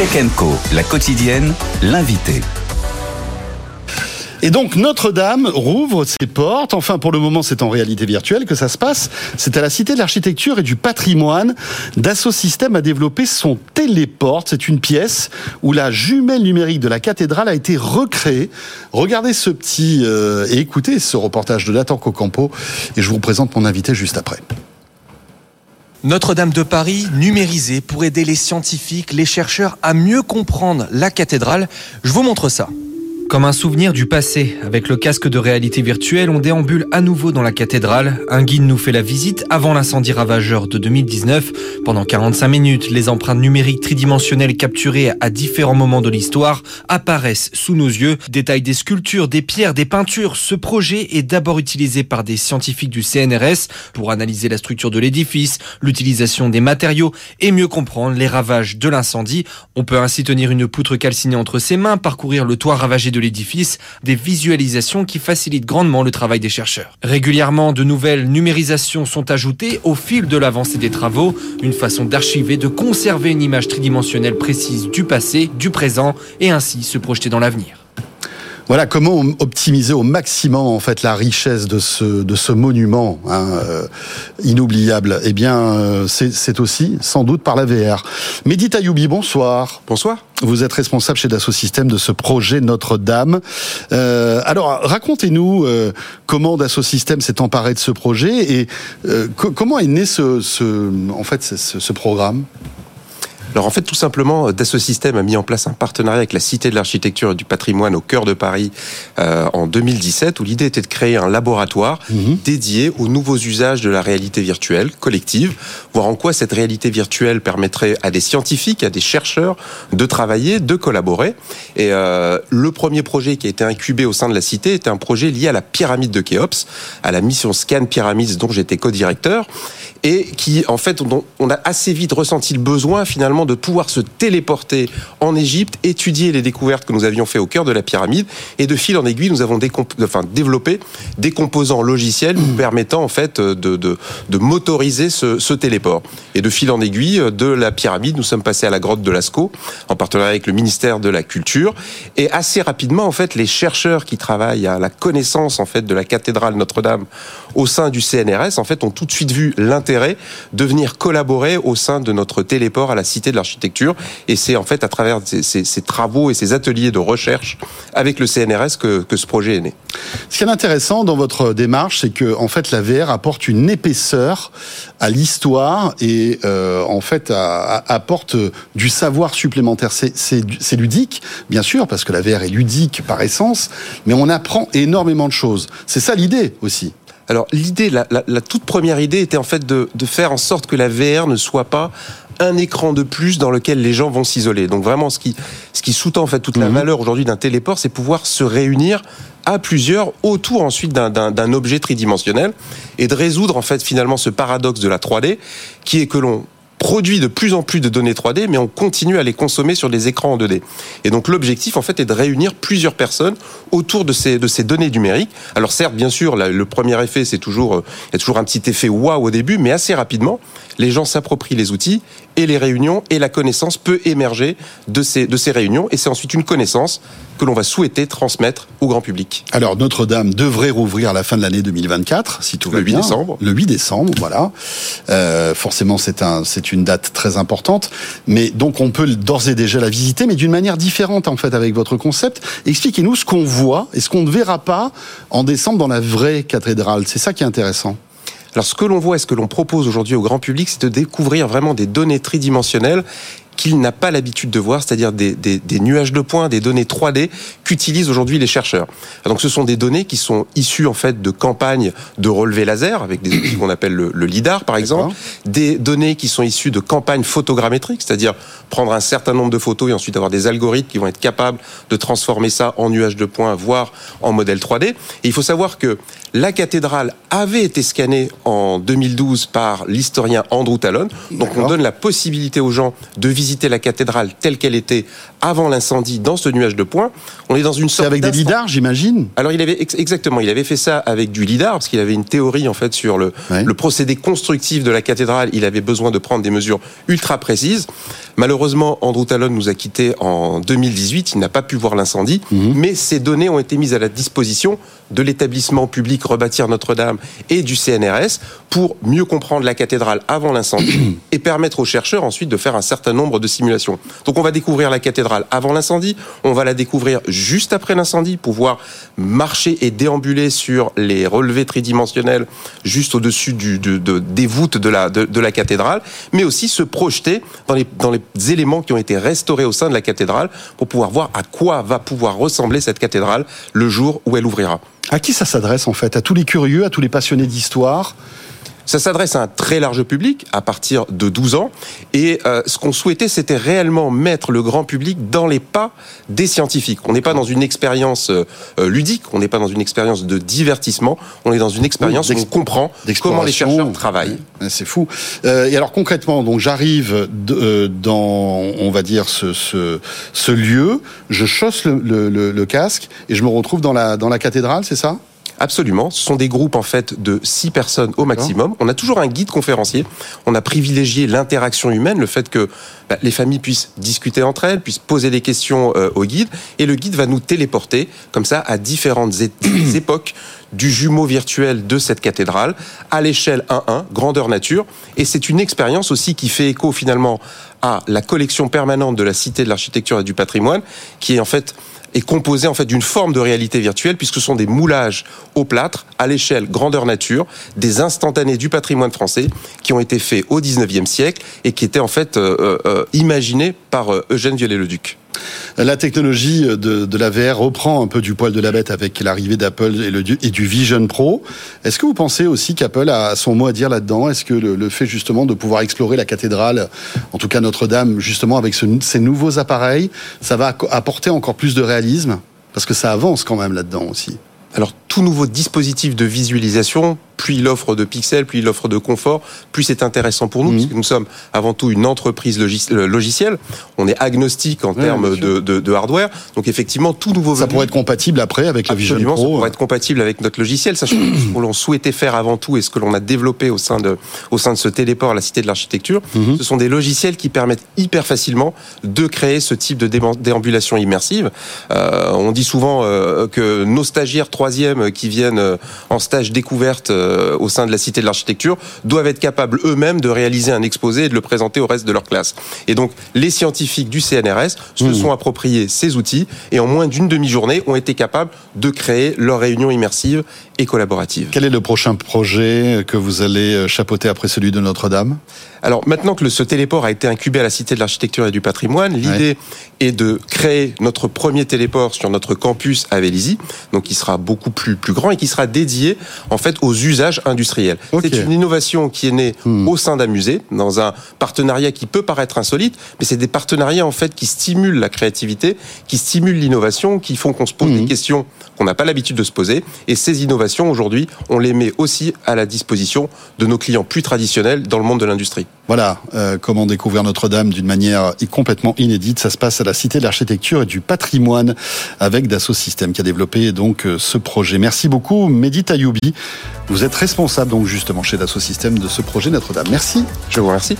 Tech la quotidienne, l'invité. Et donc Notre-Dame rouvre ses portes. Enfin, pour le moment, c'est en réalité virtuelle que ça se passe. C'est à la Cité de l'Architecture et du Patrimoine. Dassault Systèmes a développé son téléporte. C'est une pièce où la jumelle numérique de la cathédrale a été recréée. Regardez ce petit euh, et écoutez ce reportage de Nathan Cocampo. Et je vous présente mon invité juste après. Notre-Dame de Paris numérisée pour aider les scientifiques, les chercheurs à mieux comprendre la cathédrale. Je vous montre ça. Comme un souvenir du passé, avec le casque de réalité virtuelle, on déambule à nouveau dans la cathédrale. Un guide nous fait la visite avant l'incendie ravageur de 2019. Pendant 45 minutes, les empreintes numériques tridimensionnelles capturées à différents moments de l'histoire apparaissent sous nos yeux. Détail des sculptures, des pierres, des peintures. Ce projet est d'abord utilisé par des scientifiques du CNRS pour analyser la structure de l'édifice, l'utilisation des matériaux et mieux comprendre les ravages de l'incendie. On peut ainsi tenir une poutre calcinée entre ses mains, parcourir le toit ravagé de l'édifice, des visualisations qui facilitent grandement le travail des chercheurs. Régulièrement, de nouvelles numérisations sont ajoutées au fil de l'avancée des travaux, une façon d'archiver, de conserver une image tridimensionnelle précise du passé, du présent et ainsi se projeter dans l'avenir. Voilà comment optimiser au maximum en fait la richesse de ce de ce monument hein, euh, inoubliable? Eh bien, euh, c'est aussi sans doute par la VR. Mehdi Tayoubi, bonsoir. Bonsoir. Vous êtes responsable chez Dassault Systèmes de ce projet Notre-Dame. Euh, alors, racontez-nous comment Dassault Systèmes s'est emparé de ce projet et comment est né ce, ce en fait ce, ce programme? Alors en fait, tout simplement, Dassault Systèmes a mis en place un partenariat avec la Cité de l'Architecture et du Patrimoine au cœur de Paris euh, en 2017, où l'idée était de créer un laboratoire mhm. dédié aux nouveaux usages de la réalité virtuelle collective, voir en quoi cette réalité virtuelle permettrait à des scientifiques, à des chercheurs de travailler, de collaborer. Et euh, le premier projet qui a été incubé au sein de la Cité était un projet lié à la pyramide de Khéops, à la mission Scan Pyramids dont j'étais co-directeur, et qui, en fait, on a assez vite ressenti le besoin finalement de pouvoir se téléporter en Égypte, étudier les découvertes que nous avions fait au cœur de la pyramide, et de fil en aiguille, nous avons enfin, développé des composants logiciels nous permettant en fait de, de, motoriser ce, ce, téléport. Et de fil en aiguille, de la pyramide, nous sommes passés à la grotte de Lascaux, en partenariat avec le ministère de la Culture, et assez rapidement, en fait, les chercheurs qui travaillent à la connaissance en fait de la cathédrale Notre-Dame au sein du CNRS, en fait, ont tout de suite vu l'intérêt de venir collaborer au sein de notre téléport à la Cité de l'architecture. Et c'est en fait à travers ces, travaux et ces ateliers de recherche avec le CNRS que, ce projet est né. Ce qui est intéressant dans votre démarche, c'est que en fait la VR apporte une épaisseur à l'histoire et euh, en fait apporte du savoir supplémentaire. C'est ludique, bien sûr, parce que la VR est ludique par essence, mais on apprend énormément de choses. C'est ça l'idée aussi. Alors l'idée, la, toute première idée était en fait de, de, faire en sorte que la VR ne soit pas un écran de plus dans lequel les gens vont s'isoler. Donc vraiment, ce qui, ce qui sous-tend en fait toute la mhm. valeur aujourd'hui d'un téléport, c'est pouvoir se réunir à plusieurs autour ensuite d'un objet tridimensionnel et de résoudre en fait finalement ce paradoxe de la 3D qui est que l'on produit de plus en plus de données 3D, mais on continue à les consommer sur des écrans en 2D. Et donc l'objectif, en fait, est de réunir plusieurs personnes autour de ces, de ces données numériques. Alors certes, bien sûr, le premier effet, c'est toujours, euh, il y a toujours un petit effet waouh au début, mais assez rapidement, les gens s'approprient les outils et les réunions et la connaissance peut émerger de ces, de ces réunions. Et c'est ensuite une connaissance que l'on va souhaiter transmettre au grand public. Alors Notre-Dame devrait rouvrir à la fin de l'année 2024, si tout va bien. Le 8 décembre. Le 8 décembre, voilà. Euh, forcément, c'est un, c'est une date très importante. Mais donc on peut d'ores et déjà la visiter, mais d'une manière différente en fait avec votre concept. Expliquez-nous ce qu'on voit et ce qu'on ne verra pas en décembre dans la vraie cathédrale. C'est ça qui est intéressant. Alors ce que l'on voit et ce que l'on propose aujourd'hui au grand public, c'est de découvrir vraiment des données tridimensionnelles qu'il n'a pas l'habitude de voir, c'est-à-dire des, nuages de points, des données 3D qu'utilisent aujourd'hui les chercheurs. Donc ce sont des données qui sont issues en fait de campagnes de relevé laser avec des outils qu'on appelle le, lidar par exemple, des données qui sont issues de campagnes photogrammétriques, c'est-à-dire prendre un certain nombre de photos et ensuite avoir des algorithmes qui vont être capables de transformer ça en nuages de points, voire en modèle 3D. Et il faut savoir que la cathédrale avait été scannée en 2012 par l'historien Andrew Talon. Donc on donne la possibilité aux gens de visiter la cathédrale telle qu'elle était avant l'incendie dans ce nuage de points. On est dans une sorte avec des lidars, j'imagine. Alors il avait exactement, il avait fait ça avec du lidar parce qu'il avait une théorie en fait sur le, le procédé constructif de la cathédrale. Il avait besoin de prendre des mesures ultra précises. Malheureusement, Andrew Talon nous a quittés en 2018. Il n'a pas pu voir l'incendie, mhm. mais ces données ont été mises à la disposition de l'établissement public Rebâtir Notre-Dame et du CNRS pour mieux comprendre la cathédrale avant l'incendie et permettre aux chercheurs ensuite de faire un certain nombre de simulations. Donc on va découvrir la cathédrale avant l'incendie, on va la découvrir juste après l'incendie, pouvoir marcher et déambuler sur les relevés tridimensionnels juste au-dessus du, de, des voûtes de la, de, la cathédrale, mais aussi se projeter dans les, dans les éléments qui ont été restaurés au sein de la cathédrale pour pouvoir voir à quoi va pouvoir ressembler cette cathédrale le jour où elle ouvrira. À qui ça s'adresse en fait? À tous les curieux, à tous les passionnés d'histoire? Ça s'adresse à un très large public, à partir de 12 ans. Et euh, ce qu'on souhaitait, c'était réellement mettre le grand public dans les pas des scientifiques. On n'est pas dans une expérience euh, ludique, on n'est pas dans une expérience de divertissement, on est dans une expérience où on comprend comment les chercheurs travaillent. C'est fou. Euh, et alors concrètement, donc j'arrive dans, on va dire, ce, ce, ce, lieu, je chausse le, le, le, casque et je me retrouve dans la, dans la cathédrale, c'est ça? Absolument. Ce sont des groupes en fait de six personnes au maximum. On a toujours un guide conférencier. On a privilégié l'interaction humaine, le fait que bah, les familles puissent discuter entre elles, puissent poser des questions euh, au guide, et le guide va nous téléporter comme ça à différentes époques du jumeau virtuel de cette cathédrale à l'échelle 1-1, grandeur nature. Et c'est une expérience aussi qui fait écho finalement à la collection permanente de la Cité de l'Architecture et du Patrimoine, qui est en fait est composé en fait d'une forme de réalité virtuelle puisque ce sont des moulages au plâtre à l'échelle grandeur nature des instantanés du patrimoine français qui ont été faits au 19e siècle et qui étaient en fait euh, euh, euh, imaginés par Eugène Viollet-le-Duc. La technologie de, la VR reprend un peu du poil de la bête avec l'arrivée d'Apple et, du Vision Pro. Est-ce que vous pensez aussi qu'Apple a son mot à dire là-dedans? Est-ce que le, fait justement de pouvoir explorer la cathédrale, en tout cas Notre-Dame, justement avec ces nouveaux appareils, ça va apporter encore plus de réalisme? Parce que ça avance quand même là-dedans aussi. Alors tout nouveau dispositif de visualisation plus il offre de pixels, plus il offre de confort, plus c'est intéressant pour nous, mhm. parce que nous sommes avant tout une entreprise euh, logicielle. On est agnostique en termes de, hardware. Donc effectivement, tout nouveau Ça pourrait être compatible après avec le Vision Pro. Ça pourrait être compatible avec notre logiciel, sachant que ce que l'on souhaitait faire avant tout et ce que l'on a développé au sein de, au sein de ce téléport à la Cité de l'Architecture, mhm. ce sont des logiciels qui permettent hyper facilement de créer ce type de déambulation immersive. Euh, on dit souvent euh, que nos stagiaires troisième qui viennent en stage découverte euh, au sein de la Cité de l'Architecture doivent être capables eux-mêmes de réaliser un exposé et de le présenter au reste de leur classe. Et donc, les scientifiques du CNRS se mmh. sont appropriés ces outils et en moins d'une demi-journée ont été capables de créer leur réunion immersive et collaborative. Quel est le prochain projet que vous allez euh, chapeauter après celui de Notre-Dame? Alors maintenant que ce téléport a été incubé à la Cité de l'Architecture et du Patrimoine, l'idée est de créer notre premier téléport sur notre campus à Vélizy, donc qui sera beaucoup plus, plus grand et qui sera dédié en fait aux usages industriels. C'est une innovation qui est née hmm. au sein d'un musée, dans un partenariat qui peut paraître insolite, mais c'est des partenariats en fait qui stimulent la créativité, qui stimulent l'innovation, qui font qu'on se pose des hmm. questions qu'on n'a pas l'habitude de se poser. Et ces innovations, aujourd'hui, on les met aussi à la disposition de nos clients plus traditionnels dans le monde de l'industrie. Voilà, euh, comment découvrir Notre-Dame d'une manière complètement inédite. Ça se passe à la Cité de l'Architecture et du Patrimoine avec Dassault Systèmes qui a développé donc euh, ce projet. Merci beaucoup, Mehdi Tayoubi. Vous êtes responsable donc justement chez Dassault Systèmes de ce projet Notre-Dame. Merci. Je vous remercie.